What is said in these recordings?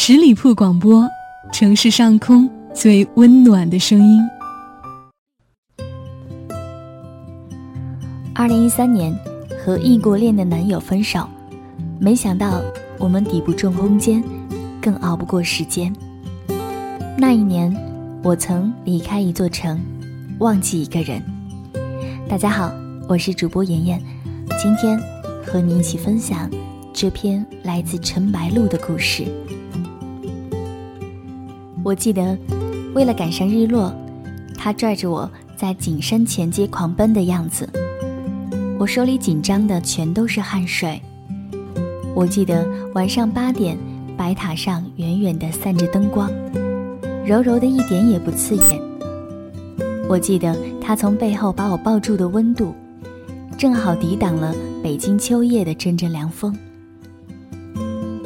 十里铺广播，城市上空最温暖的声音。二零一三年，和异国恋的男友分手，没想到我们抵不住空间，更熬不过时间。那一年，我曾离开一座城，忘记一个人。大家好，我是主播妍妍，今天和你一起分享这篇来自陈白露的故事。我记得，为了赶上日落，他拽着我在景山前街狂奔的样子。我手里紧张的全都是汗水。我记得晚上八点，白塔上远远的散着灯光，柔柔的一点也不刺眼。我记得他从背后把我抱住的温度，正好抵挡了北京秋夜的阵阵凉风。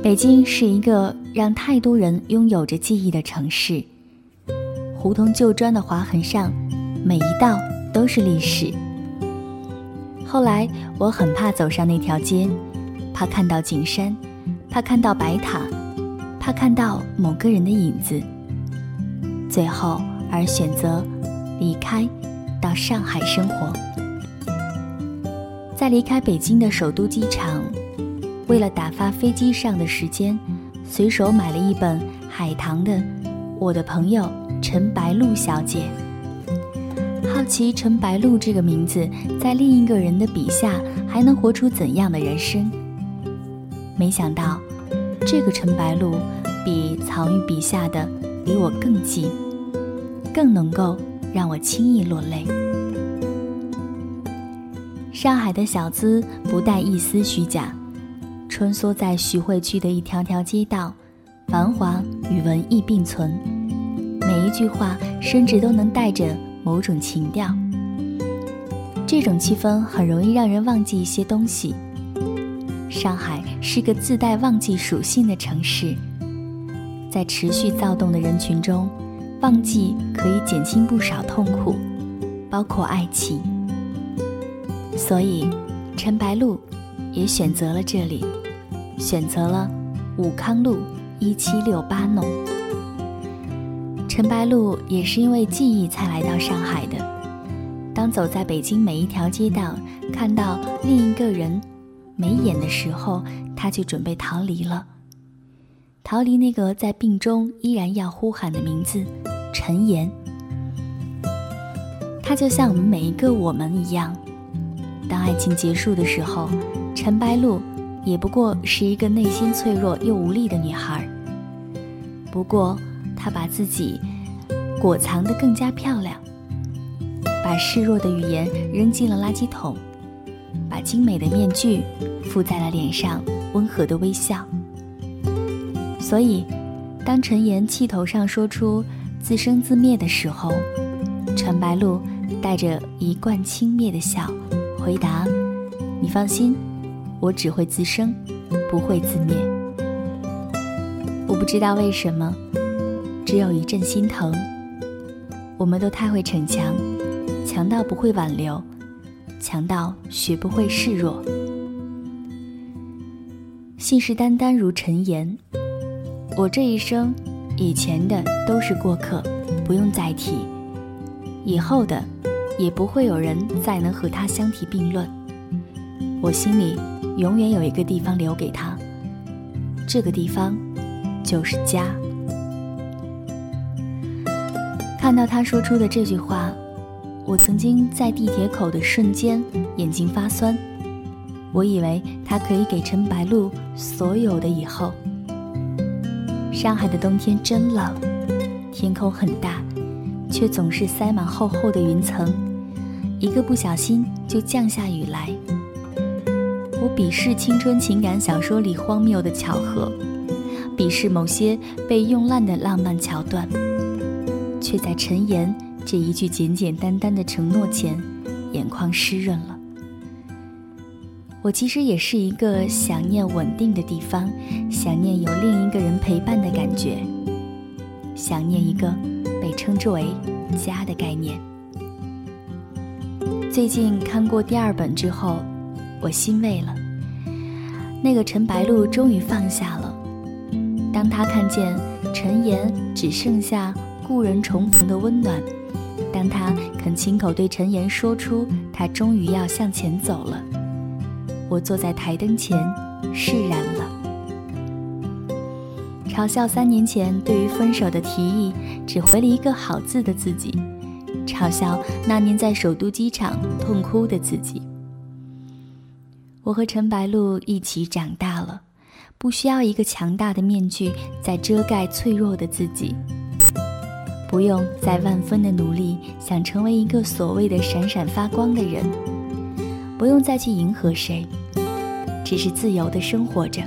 北京是一个让太多人拥有着记忆的城市，胡同旧砖的划痕上，每一道都是历史。后来我很怕走上那条街，怕看到景山，怕看到白塔，怕看到某个人的影子。最后而选择离开，到上海生活。在离开北京的首都机场。为了打发飞机上的时间，随手买了一本海棠的《我的朋友陈白露小姐》。好奇陈白露这个名字在另一个人的笔下还能活出怎样的人生？没想到，这个陈白露比曹禺笔下的离我更近，更能够让我轻易落泪。上海的小资不带一丝虚假。穿梭在徐汇区的一条条街道，繁华与文艺并存，每一句话甚至都能带着某种情调。这种气氛很容易让人忘记一些东西。上海是个自带忘记属性的城市，在持续躁动的人群中，忘记可以减轻不少痛苦，包括爱情。所以，陈白露也选择了这里。选择了武康路一七六八弄。陈白露也是因为记忆才来到上海的。当走在北京每一条街道，看到另一个人没眼的时候，他就准备逃离了。逃离那个在病中依然要呼喊的名字——陈岩。他就像我们每一个我们一样，当爱情结束的时候，陈白露。也不过是一个内心脆弱又无力的女孩。不过，她把自己裹藏得更加漂亮，把示弱的语言扔进了垃圾桶，把精美的面具附在了脸上，温和的微笑。所以，当陈岩气头上说出“自生自灭”的时候，陈白露带着一贯轻蔑的笑回答：“你放心。”我只会自生，不会自灭。我不知道为什么，只有一阵心疼。我们都太会逞强，强到不会挽留，强到学不会示弱。信誓旦旦如陈言，我这一生，以前的都是过客，不用再提；以后的，也不会有人再能和他相提并论。我心里。永远有一个地方留给他，这个地方就是家。看到他说出的这句话，我曾经在地铁口的瞬间眼睛发酸。我以为他可以给陈白露所有的以后。上海的冬天真冷，天空很大，却总是塞满厚厚的云层，一个不小心就降下雨来。我鄙视青春情感小说里荒谬的巧合，鄙视某些被用烂的浪漫桥段，却在陈岩这一句简简单单的承诺前，眼眶湿润了。我其实也是一个想念稳定的地方，想念有另一个人陪伴的感觉，想念一个被称之为家的概念。最近看过第二本之后。我欣慰了，那个陈白露终于放下了。当他看见陈岩只剩下故人重逢的温暖，当他肯亲口对陈岩说出他终于要向前走了，我坐在台灯前释然了。嘲笑三年前对于分手的提议只回了一个好字的自己，嘲笑那年在首都机场痛哭的自己。我和陈白露一起长大了，不需要一个强大的面具在遮盖脆弱的自己，不用再万分的努力想成为一个所谓的闪闪发光的人，不用再去迎合谁，只是自由的生活着。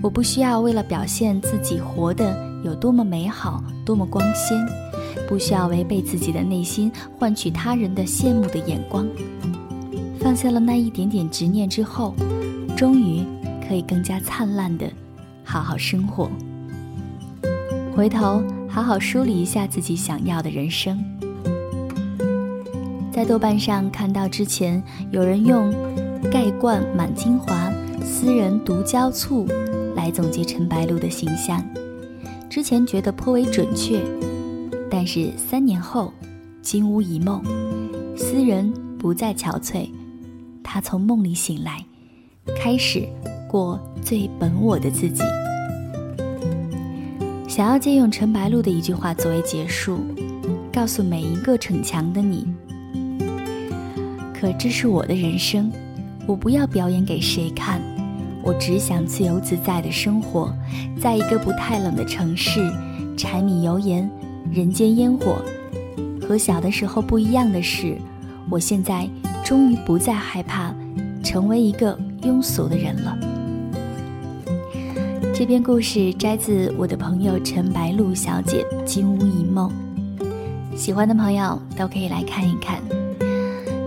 我不需要为了表现自己活得有多么美好、多么光鲜，不需要违背自己的内心换取他人的羡慕的眼光。放下了那一点点执念之后，终于可以更加灿烂的好好生活。回头好好梳理一下自己想要的人生。在豆瓣上看到之前有人用“盖罐满精华，私人独交醋”。来总结陈白露的形象，之前觉得颇为准确，但是三年后，金屋一梦，斯人不再憔悴，他从梦里醒来，开始过最本我的自己。想要借用陈白露的一句话作为结束，告诉每一个逞强的你：可这是我的人生，我不要表演给谁看。我只想自由自在的生活，在一个不太冷的城市，柴米油盐，人间烟火。和小的时候不一样的是，我现在终于不再害怕成为一个庸俗的人了。这篇故事摘自我的朋友陈白露小姐《金屋一梦》，喜欢的朋友都可以来看一看。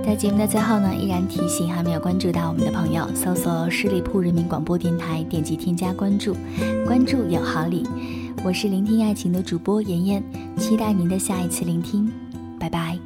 在节目的最后呢，依然提醒还没有关注到我们的朋友，搜索十里铺人民广播电台，点击添加关注，关注有好礼。我是聆听爱情的主播妍妍，期待您的下一次聆听，拜拜。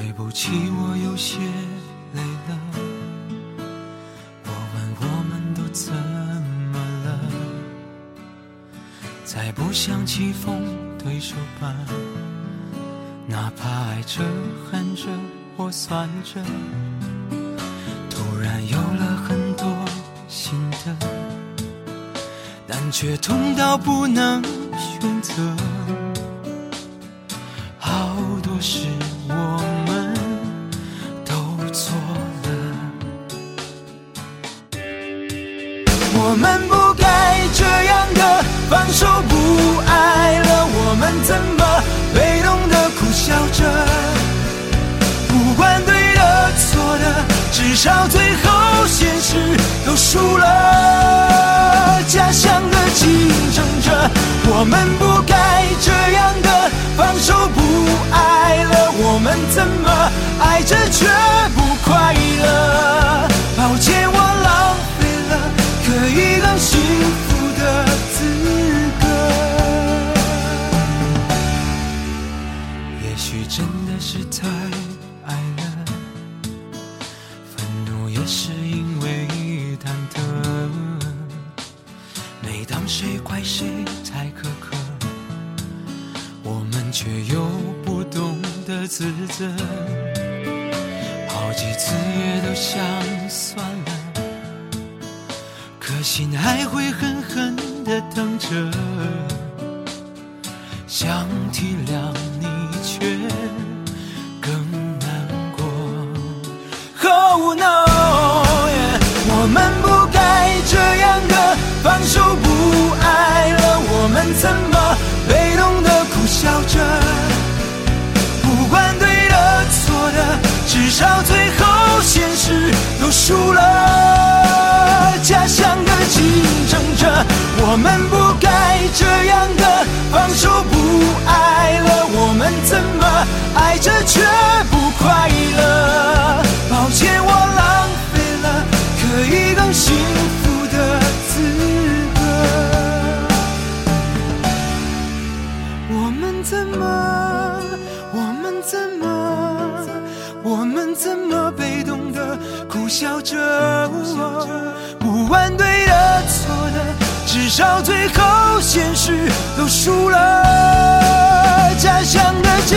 对不起，我有些累了。我问我们都怎么了？再不想棋逢对手吧，哪怕爱着、恨着或算着，突然有了很多新的，但却痛到不能选择。好多事我们都错了，我们不该这样的放手不爱了，我们。怎么被动的苦笑着？不管对的错的，至少最后现实都输了。假想的竞争者，我们这样的放手不爱了。我们怎么爱着却不快乐？抱歉，我浪费了可以更幸福的资格。也许真的是太爱了，愤怒也是因为忐忑。每当谁怪谁太苛刻，我们却又不懂得自责。好几次也都想算了，可心还会狠狠的疼着。想体谅着？不管对的错的，至少最后现实都输了。家乡的竞争者，我们不该这样的放手不爱了。我们怎么爱着却么？我们怎么？我们怎么被动的苦笑着？不管对的错的，至少最后现实都输了。家乡的竞